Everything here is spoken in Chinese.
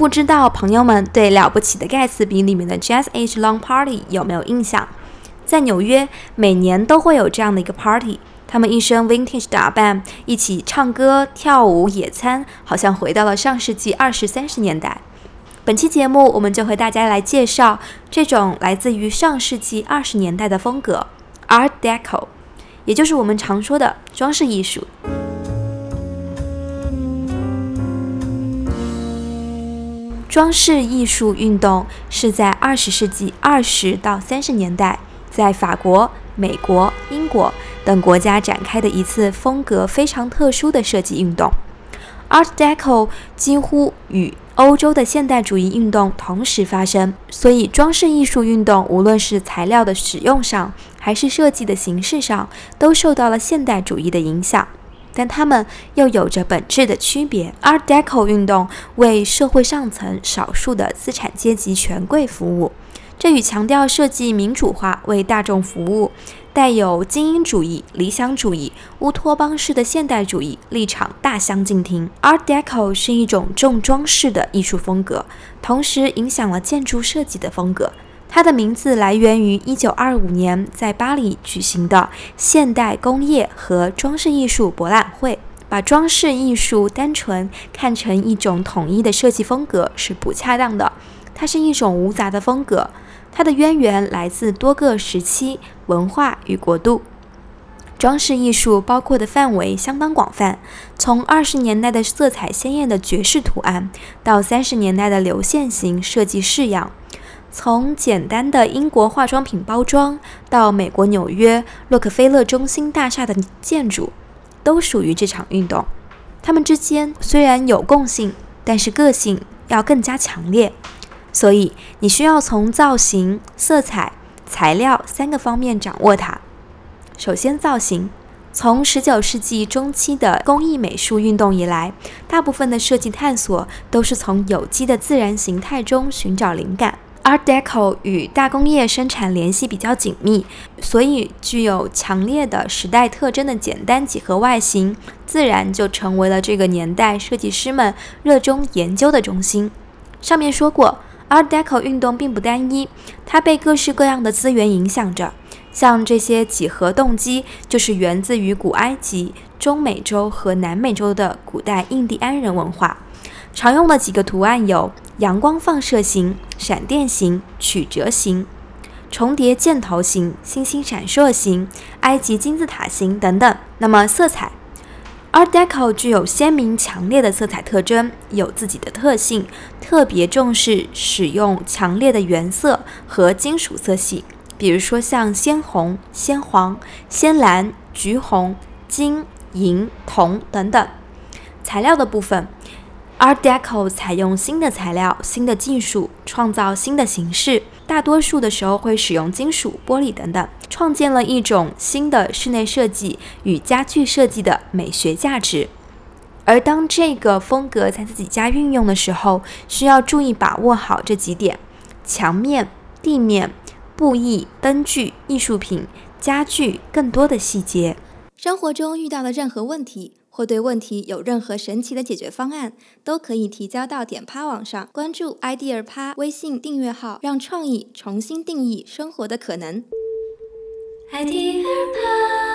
不知道朋友们对《了不起的盖茨比》里面的 Jazz Age Long Party 有没有印象？在纽约，每年都会有这样的一个 party，他们一身 vintage 打扮，一起唱歌、跳舞、野餐，好像回到了上世纪二十三十年代。本期节目，我们就和大家来介绍这种来自于上世纪二十年代的风格 ——Art Deco，也就是我们常说的装饰艺术。装饰艺术运动是在二十世纪二十到三十年代，在法国、美国、英国等国家展开的一次风格非常特殊的设计运动。Art Deco 几乎与欧洲的现代主义运动同时发生，所以装饰艺术运动无论是材料的使用上，还是设计的形式上，都受到了现代主义的影响。但它们又有着本质的区别。Art Deco 运动为社会上层少数的资产阶级权贵服务，这与强调设计民主化、为大众服务、带有精英主义、理想主义、乌托邦式的现代主义立场大相径庭。Art Deco 是一种重装饰的艺术风格，同时影响了建筑设计的风格。它的名字来源于1925年在巴黎举行的现代工业和装饰艺术博览会。把装饰艺术单纯看成一种统一的设计风格是不恰当的。它是一种无杂的风格，它的渊源来自多个时期、文化与国度。装饰艺术包括的范围相当广泛，从20年代的色彩鲜艳的爵士图案，到30年代的流线型设计式样。从简单的英国化妆品包装到美国纽约洛克菲勒中心大厦的建筑，都属于这场运动。它们之间虽然有共性，但是个性要更加强烈。所以你需要从造型、色彩、材料三个方面掌握它。首先，造型。从19世纪中期的工艺美术运动以来，大部分的设计探索都是从有机的自然形态中寻找灵感。Art Deco 与大工业生产联系比较紧密，所以具有强烈的时代特征的简单几何外形，自然就成为了这个年代设计师们热衷研究的中心。上面说过，Art Deco 运动并不单一，它被各式各样的资源影响着。像这些几何动机，就是源自于古埃及、中美洲和南美洲的古代印第安人文化。常用的几个图案有。阳光放射型、闪电型、曲折型、重叠箭头型、星星闪烁型、埃及金字塔型等等。那么色彩，Art Deco 具有鲜明强烈的色彩特征，有自己的特性，特别重视使用强烈的原色和金属色系，比如说像鲜红、鲜黄、鲜蓝、橘红、金、银、铜等等。材料的部分。Art Deco 采用新的材料、新的技术，创造新的形式。大多数的时候会使用金属、玻璃等等，创建了一种新的室内设计与家具设计的美学价值。而当这个风格在自己家运用的时候，需要注意把握好这几点：墙面、地面、布艺、灯具、艺术品、家具，更多的细节。生活中遇到的任何问题。或对问题有任何神奇的解决方案，都可以提交到点趴网上，关注 idea 趴微信订阅号，让创意重新定义生活的可能。idea 趴。